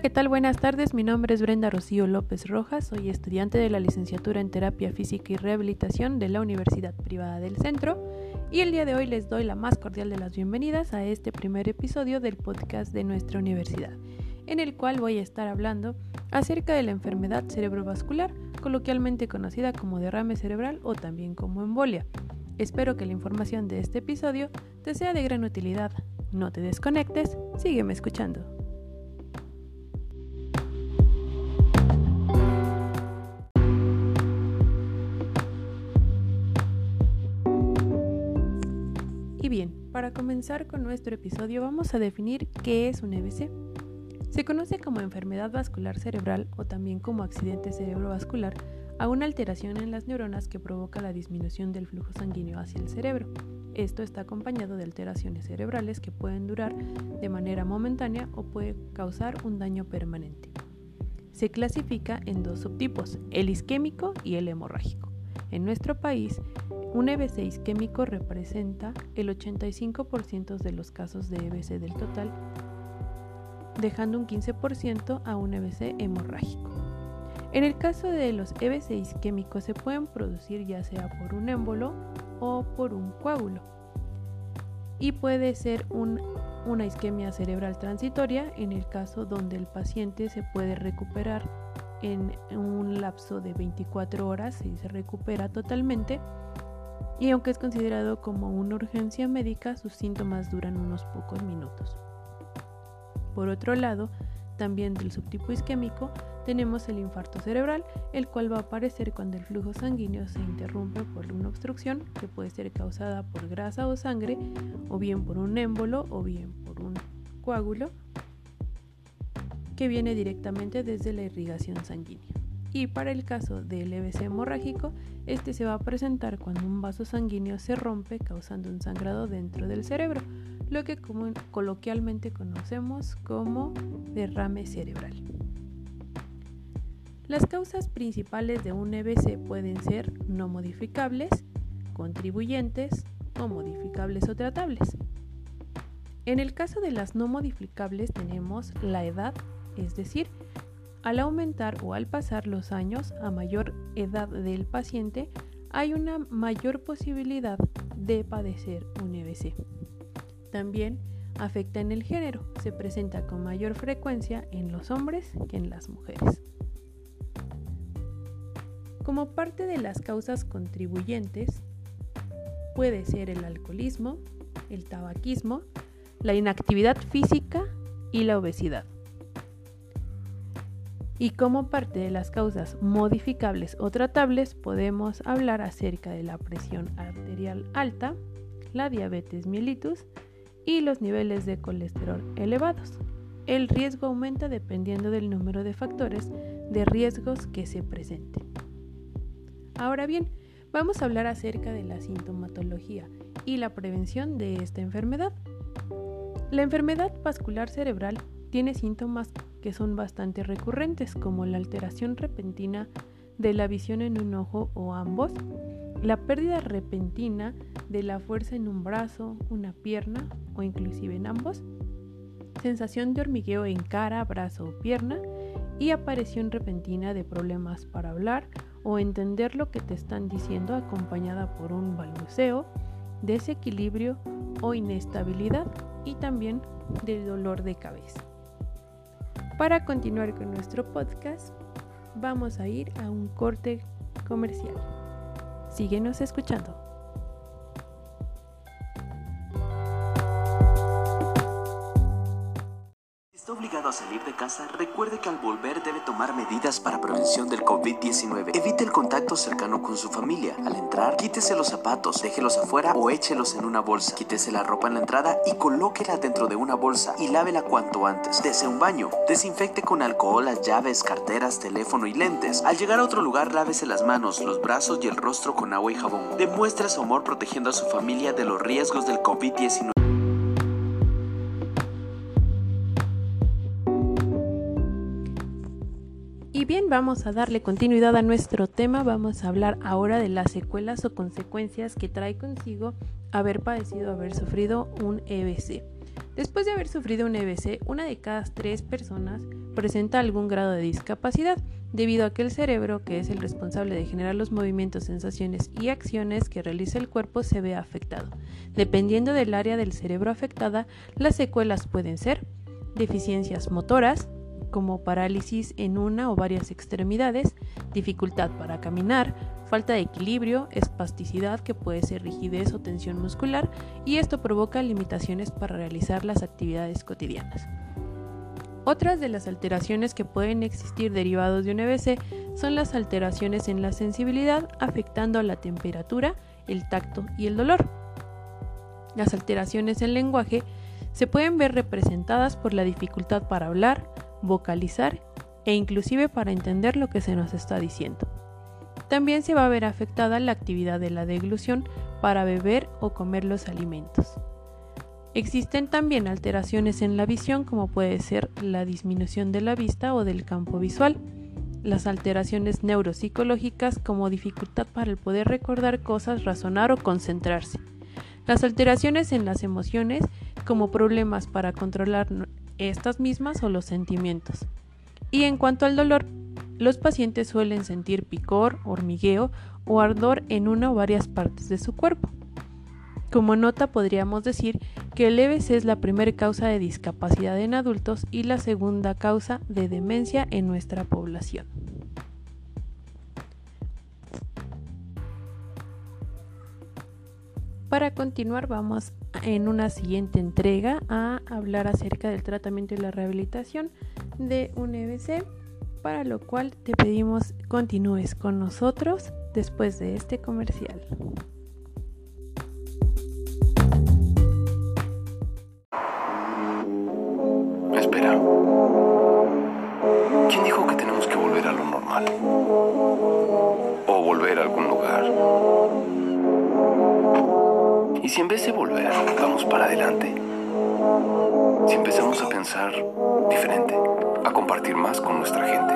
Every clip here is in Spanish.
¿qué tal? Buenas tardes. Mi nombre es Brenda Rocío López Rojas. Soy estudiante de la licenciatura en Terapia Física y Rehabilitación de la Universidad Privada del Centro. Y el día de hoy les doy la más cordial de las bienvenidas a este primer episodio del podcast de nuestra universidad, en el cual voy a estar hablando acerca de la enfermedad cerebrovascular, coloquialmente conocida como derrame cerebral o también como embolia. Espero que la información de este episodio te sea de gran utilidad. No te desconectes, sígueme escuchando. Para comenzar con nuestro episodio vamos a definir qué es un EBC. Se conoce como enfermedad vascular cerebral o también como accidente cerebrovascular a una alteración en las neuronas que provoca la disminución del flujo sanguíneo hacia el cerebro. Esto está acompañado de alteraciones cerebrales que pueden durar de manera momentánea o puede causar un daño permanente. Se clasifica en dos subtipos, el isquémico y el hemorrágico. En nuestro país, un EBC isquémico representa el 85% de los casos de EBC del total, dejando un 15% a un EBC hemorrágico. En el caso de los EBC isquémicos se pueden producir ya sea por un émbolo o por un coágulo. Y puede ser una isquemia cerebral transitoria en el caso donde el paciente se puede recuperar en un lapso de 24 horas y se recupera totalmente y aunque es considerado como una urgencia médica, sus síntomas duran unos pocos minutos. Por otro lado, también del subtipo isquémico, tenemos el infarto cerebral, el cual va a aparecer cuando el flujo sanguíneo se interrumpe por una obstrucción que puede ser causada por grasa o sangre, o bien por un émbolo, o bien por un coágulo, que viene directamente desde la irrigación sanguínea. Y para el caso del EBC hemorrágico, este se va a presentar cuando un vaso sanguíneo se rompe causando un sangrado dentro del cerebro, lo que coloquialmente conocemos como derrame cerebral. Las causas principales de un EBC pueden ser no modificables, contribuyentes o modificables o tratables. En el caso de las no modificables tenemos la edad, es decir, al aumentar o al pasar los años a mayor edad del paciente, hay una mayor posibilidad de padecer un EBC. También afecta en el género, se presenta con mayor frecuencia en los hombres que en las mujeres. Como parte de las causas contribuyentes, puede ser el alcoholismo, el tabaquismo, la inactividad física y la obesidad. Y como parte de las causas modificables o tratables podemos hablar acerca de la presión arterial alta, la diabetes mellitus y los niveles de colesterol elevados. El riesgo aumenta dependiendo del número de factores de riesgos que se presenten. Ahora bien, vamos a hablar acerca de la sintomatología y la prevención de esta enfermedad. La enfermedad vascular cerebral tiene síntomas que son bastante recurrentes, como la alteración repentina de la visión en un ojo o ambos, la pérdida repentina de la fuerza en un brazo, una pierna o inclusive en ambos, sensación de hormigueo en cara, brazo o pierna y aparición repentina de problemas para hablar o entender lo que te están diciendo acompañada por un balbuceo, desequilibrio o inestabilidad y también de dolor de cabeza. Para continuar con nuestro podcast, vamos a ir a un corte comercial. Síguenos escuchando. A salir de casa, recuerde que al volver debe tomar medidas para prevención del COVID-19. Evite el contacto cercano con su familia. Al entrar, quítese los zapatos, déjelos afuera o échelos en una bolsa. Quítese la ropa en la entrada y colóquela dentro de una bolsa y lávela cuanto antes. Dese un baño. Desinfecte con alcohol las llaves, carteras, teléfono y lentes. Al llegar a otro lugar, lávese las manos, los brazos y el rostro con agua y jabón. Demuestre su amor protegiendo a su familia de los riesgos del COVID-19. Bien, vamos a darle continuidad a nuestro tema. Vamos a hablar ahora de las secuelas o consecuencias que trae consigo haber padecido, haber sufrido un EBC. Después de haber sufrido un EBC, una de cada tres personas presenta algún grado de discapacidad, debido a que el cerebro, que es el responsable de generar los movimientos, sensaciones y acciones que realiza el cuerpo, se ve afectado. Dependiendo del área del cerebro afectada, las secuelas pueden ser deficiencias motoras, como parálisis en una o varias extremidades, dificultad para caminar, falta de equilibrio, espasticidad que puede ser rigidez o tensión muscular y esto provoca limitaciones para realizar las actividades cotidianas. Otras de las alteraciones que pueden existir derivados de un EBC son las alteraciones en la sensibilidad afectando la temperatura, el tacto y el dolor. Las alteraciones en lenguaje se pueden ver representadas por la dificultad para hablar, vocalizar e inclusive para entender lo que se nos está diciendo. También se va a ver afectada la actividad de la deglución para beber o comer los alimentos. Existen también alteraciones en la visión como puede ser la disminución de la vista o del campo visual, las alteraciones neuropsicológicas como dificultad para el poder recordar cosas, razonar o concentrarse, las alteraciones en las emociones como problemas para controlar estas mismas o los sentimientos. Y en cuanto al dolor, los pacientes suelen sentir picor, hormigueo o ardor en una o varias partes de su cuerpo. Como nota podríamos decir que el EBC es la primera causa de discapacidad en adultos y la segunda causa de demencia en nuestra población. Para continuar vamos en una siguiente entrega a hablar acerca del tratamiento y la rehabilitación de un EBC, para lo cual te pedimos continúes con nosotros después de este comercial. Para adelante? Si empezamos a pensar diferente, a compartir más con nuestra gente,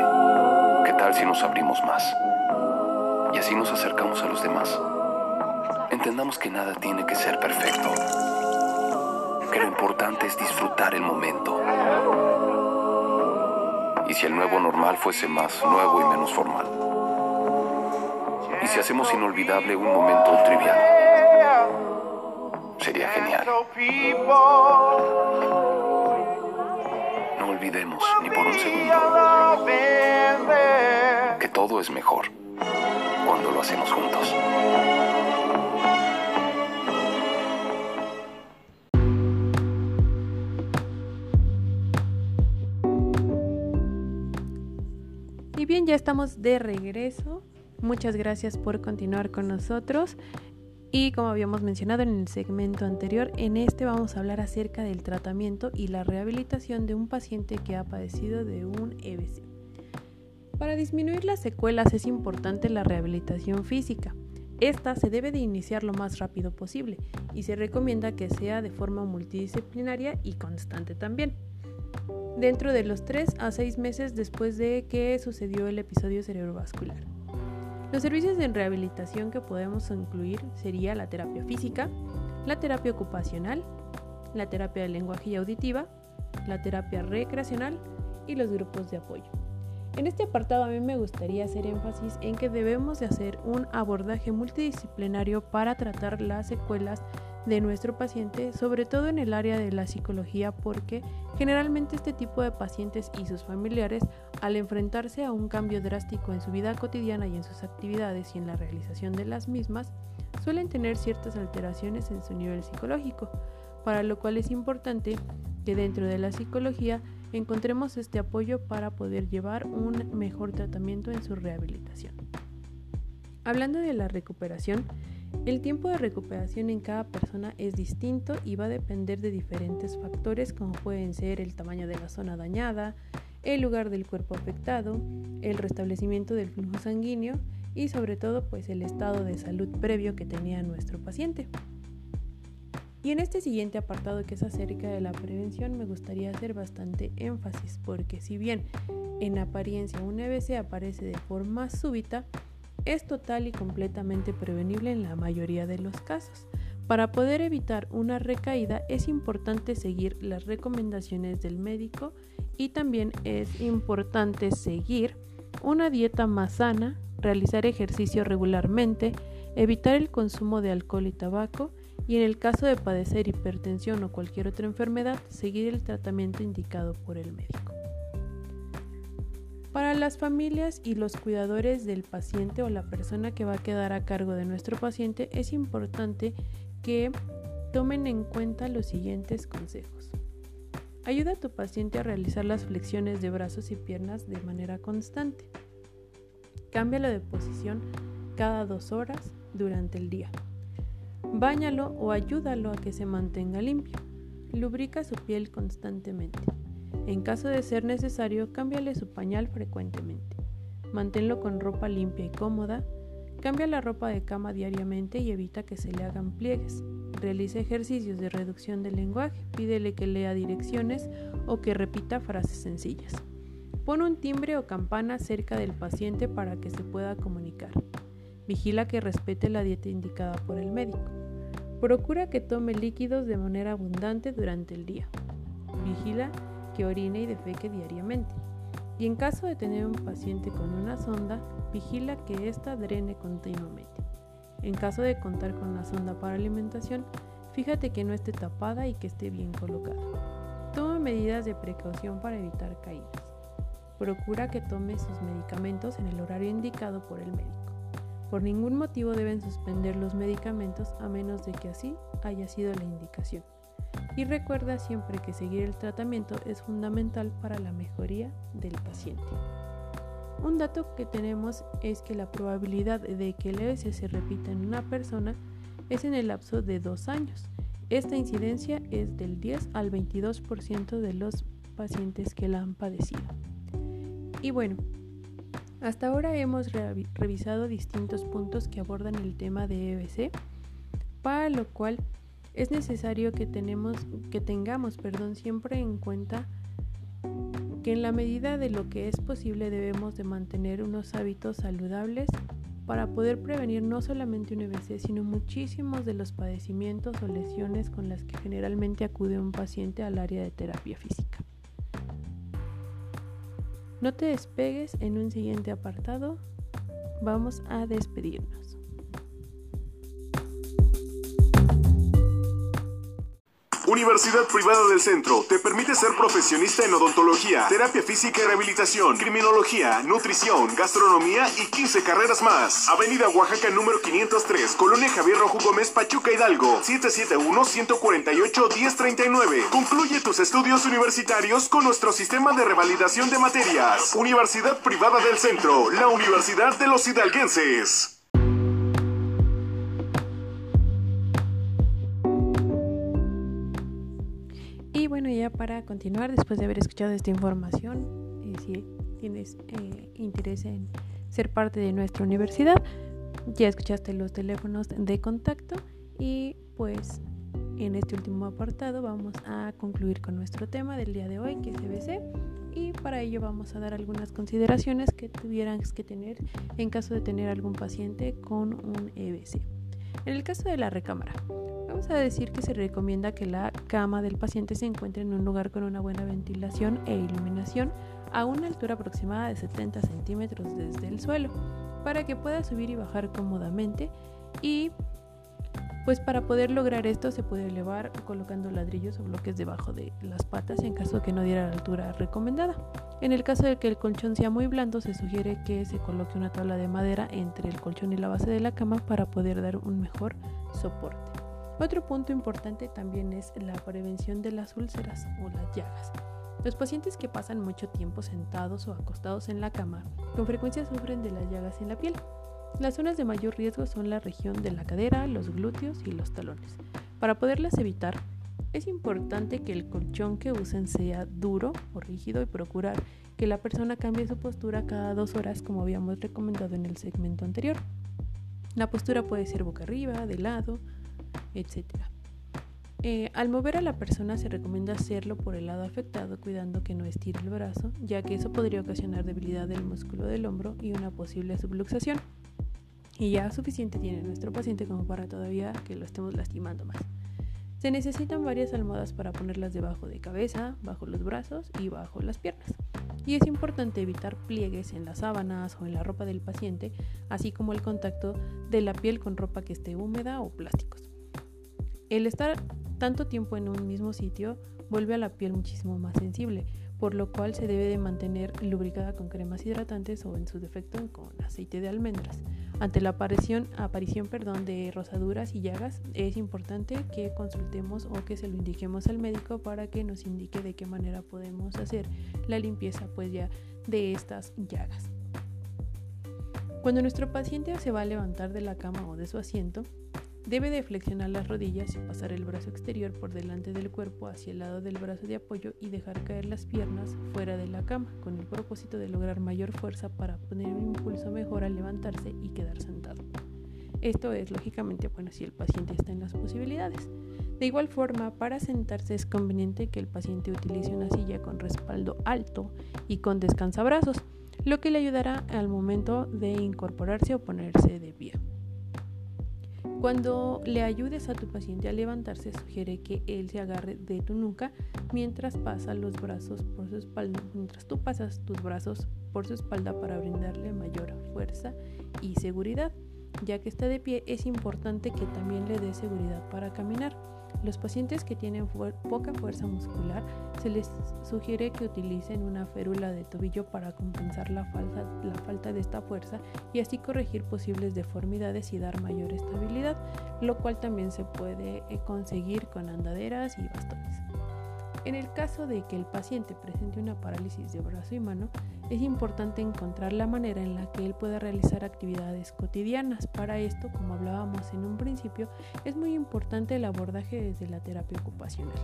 ¿qué tal si nos abrimos más? Y así nos acercamos a los demás. Entendamos que nada tiene que ser perfecto, que lo importante es disfrutar el momento. ¿Y si el nuevo normal fuese más nuevo y menos formal? ¿Y si hacemos inolvidable un momento trivial? No olvidemos ni por un segundo que todo es mejor cuando lo hacemos juntos. Y bien, ya estamos de regreso. Muchas gracias por continuar con nosotros. Y como habíamos mencionado en el segmento anterior, en este vamos a hablar acerca del tratamiento y la rehabilitación de un paciente que ha padecido de un EBC. Para disminuir las secuelas es importante la rehabilitación física. Esta se debe de iniciar lo más rápido posible y se recomienda que sea de forma multidisciplinaria y constante también. Dentro de los 3 a 6 meses después de que sucedió el episodio cerebrovascular. Los servicios de rehabilitación que podemos incluir sería la terapia física, la terapia ocupacional, la terapia de lenguaje y auditiva, la terapia recreacional y los grupos de apoyo. En este apartado a mí me gustaría hacer énfasis en que debemos de hacer un abordaje multidisciplinario para tratar las secuelas de nuestro paciente, sobre todo en el área de la psicología, porque generalmente este tipo de pacientes y sus familiares, al enfrentarse a un cambio drástico en su vida cotidiana y en sus actividades y en la realización de las mismas, suelen tener ciertas alteraciones en su nivel psicológico, para lo cual es importante que dentro de la psicología encontremos este apoyo para poder llevar un mejor tratamiento en su rehabilitación. Hablando de la recuperación, el tiempo de recuperación en cada persona es distinto y va a depender de diferentes factores como pueden ser el tamaño de la zona dañada, el lugar del cuerpo afectado, el restablecimiento del flujo sanguíneo y sobre todo pues el estado de salud previo que tenía nuestro paciente. Y en este siguiente apartado que es acerca de la prevención me gustaría hacer bastante énfasis porque si bien en apariencia un EBC aparece de forma súbita, es total y completamente prevenible en la mayoría de los casos. Para poder evitar una recaída es importante seguir las recomendaciones del médico y también es importante seguir una dieta más sana, realizar ejercicio regularmente, evitar el consumo de alcohol y tabaco y en el caso de padecer hipertensión o cualquier otra enfermedad, seguir el tratamiento indicado por el médico. Para las familias y los cuidadores del paciente o la persona que va a quedar a cargo de nuestro paciente, es importante que tomen en cuenta los siguientes consejos. Ayuda a tu paciente a realizar las flexiones de brazos y piernas de manera constante. Cámbialo de posición cada dos horas durante el día. Báñalo o ayúdalo a que se mantenga limpio. Lubrica su piel constantemente. En caso de ser necesario, cámbiale su pañal frecuentemente. Manténlo con ropa limpia y cómoda. Cambia la ropa de cama diariamente y evita que se le hagan pliegues. Realiza ejercicios de reducción del lenguaje. Pídele que lea direcciones o que repita frases sencillas. Pon un timbre o campana cerca del paciente para que se pueda comunicar. Vigila que respete la dieta indicada por el médico. Procura que tome líquidos de manera abundante durante el día. Vigila que orine y defeque diariamente. Y en caso de tener un paciente con una sonda, vigila que ésta drene continuamente. En caso de contar con una sonda para alimentación, fíjate que no esté tapada y que esté bien colocada. Toma medidas de precaución para evitar caídas. Procura que tome sus medicamentos en el horario indicado por el médico. Por ningún motivo deben suspender los medicamentos a menos de que así haya sido la indicación. Y recuerda siempre que seguir el tratamiento es fundamental para la mejoría del paciente. Un dato que tenemos es que la probabilidad de que el EBC se repita en una persona es en el lapso de dos años. Esta incidencia es del 10 al 22% de los pacientes que la han padecido. Y bueno, hasta ahora hemos revisado distintos puntos que abordan el tema de EBC, para lo cual es necesario que, tenemos, que tengamos perdón, siempre en cuenta que en la medida de lo que es posible debemos de mantener unos hábitos saludables para poder prevenir no solamente un EBC, sino muchísimos de los padecimientos o lesiones con las que generalmente acude un paciente al área de terapia física. No te despegues en un siguiente apartado. Vamos a despedirnos. Universidad Privada del Centro te permite ser profesionista en odontología, terapia física y rehabilitación, criminología, nutrición, gastronomía y 15 carreras más. Avenida Oaxaca número 503, Colonia Javier Rojo Gómez, Pachuca Hidalgo, 771-148-1039. Concluye tus estudios universitarios con nuestro sistema de revalidación de materias. Universidad Privada del Centro, la Universidad de los Hidalguenses. Para continuar, después de haber escuchado esta información, eh, si tienes eh, interés en ser parte de nuestra universidad, ya escuchaste los teléfonos de contacto y pues en este último apartado vamos a concluir con nuestro tema del día de hoy, que es EBC, y para ello vamos a dar algunas consideraciones que tuvieras que tener en caso de tener algún paciente con un EBC. En el caso de la recámara, Vamos a decir que se recomienda que la cama del paciente se encuentre en un lugar con una buena ventilación e iluminación a una altura aproximada de 70 centímetros desde el suelo para que pueda subir y bajar cómodamente y pues para poder lograr esto se puede elevar colocando ladrillos o bloques debajo de las patas en caso que no diera la altura recomendada. En el caso de que el colchón sea muy blando se sugiere que se coloque una tabla de madera entre el colchón y la base de la cama para poder dar un mejor soporte. Otro punto importante también es la prevención de las úlceras o las llagas. Los pacientes que pasan mucho tiempo sentados o acostados en la cama con frecuencia sufren de las llagas en la piel. Las zonas de mayor riesgo son la región de la cadera, los glúteos y los talones. Para poderlas evitar, es importante que el colchón que usen sea duro o rígido y procurar que la persona cambie su postura cada dos horas como habíamos recomendado en el segmento anterior. La postura puede ser boca arriba, de lado, etc. Eh, al mover a la persona se recomienda hacerlo por el lado afectado cuidando que no estire el brazo, ya que eso podría ocasionar debilidad del músculo del hombro y una posible subluxación. Y ya suficiente tiene nuestro paciente como para todavía que lo estemos lastimando más. Se necesitan varias almohadas para ponerlas debajo de cabeza, bajo los brazos y bajo las piernas. Y es importante evitar pliegues en las sábanas o en la ropa del paciente, así como el contacto de la piel con ropa que esté húmeda o plásticos. El estar tanto tiempo en un mismo sitio vuelve a la piel muchísimo más sensible, por lo cual se debe de mantener lubricada con cremas hidratantes o en su defecto con aceite de almendras. Ante la aparición, aparición perdón, de rosaduras y llagas, es importante que consultemos o que se lo indiquemos al médico para que nos indique de qué manera podemos hacer la limpieza pues ya de estas llagas. Cuando nuestro paciente se va a levantar de la cama o de su asiento, Debe de flexionar las rodillas y pasar el brazo exterior por delante del cuerpo hacia el lado del brazo de apoyo y dejar caer las piernas fuera de la cama, con el propósito de lograr mayor fuerza para poner un impulso mejor al levantarse y quedar sentado. Esto es lógicamente bueno si el paciente está en las posibilidades. De igual forma, para sentarse es conveniente que el paciente utilice una silla con respaldo alto y con descansabrazos, lo que le ayudará al momento de incorporarse o ponerse de pie. Cuando le ayudes a tu paciente a levantarse, sugiere que él se agarre de tu nuca mientras los brazos por su espalda, mientras tú pasas tus brazos por su espalda para brindarle mayor fuerza y seguridad. Ya que está de pie, es importante que también le dé seguridad para caminar. Los pacientes que tienen poca fuerza muscular se les sugiere que utilicen una férula de tobillo para compensar la falta, de esta fuerza y así corregir posibles deformidades y dar mayor estabilidad, lo cual también se puede eh, conseguir con andaderas y bastones. En el caso de que el paciente presente una parálisis de brazo y mano, es importante encontrar la manera en la que él pueda realizar actividades cotidianas. Para esto, como hablábamos en un principio, es muy importante el abordaje desde la terapia ocupacional.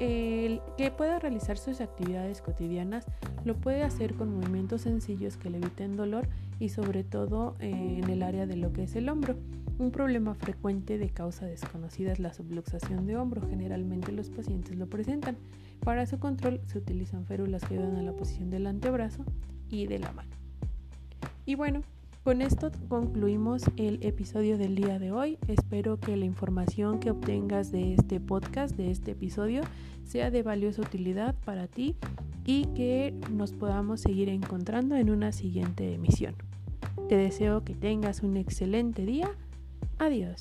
El que pueda realizar sus actividades cotidianas lo puede hacer con movimientos sencillos que le eviten dolor y sobre todo eh, en el área de lo que es el hombro. Un problema frecuente de causa desconocida es la subluxación de hombro. Generalmente los pacientes lo presentan. Para su control se utilizan férulas que ayudan a la posición del antebrazo y de la mano. Y bueno, con esto concluimos el episodio del día de hoy. Espero que la información que obtengas de este podcast, de este episodio, sea de valiosa utilidad para ti y que nos podamos seguir encontrando en una siguiente emisión. Te deseo que tengas un excelente día Adiós.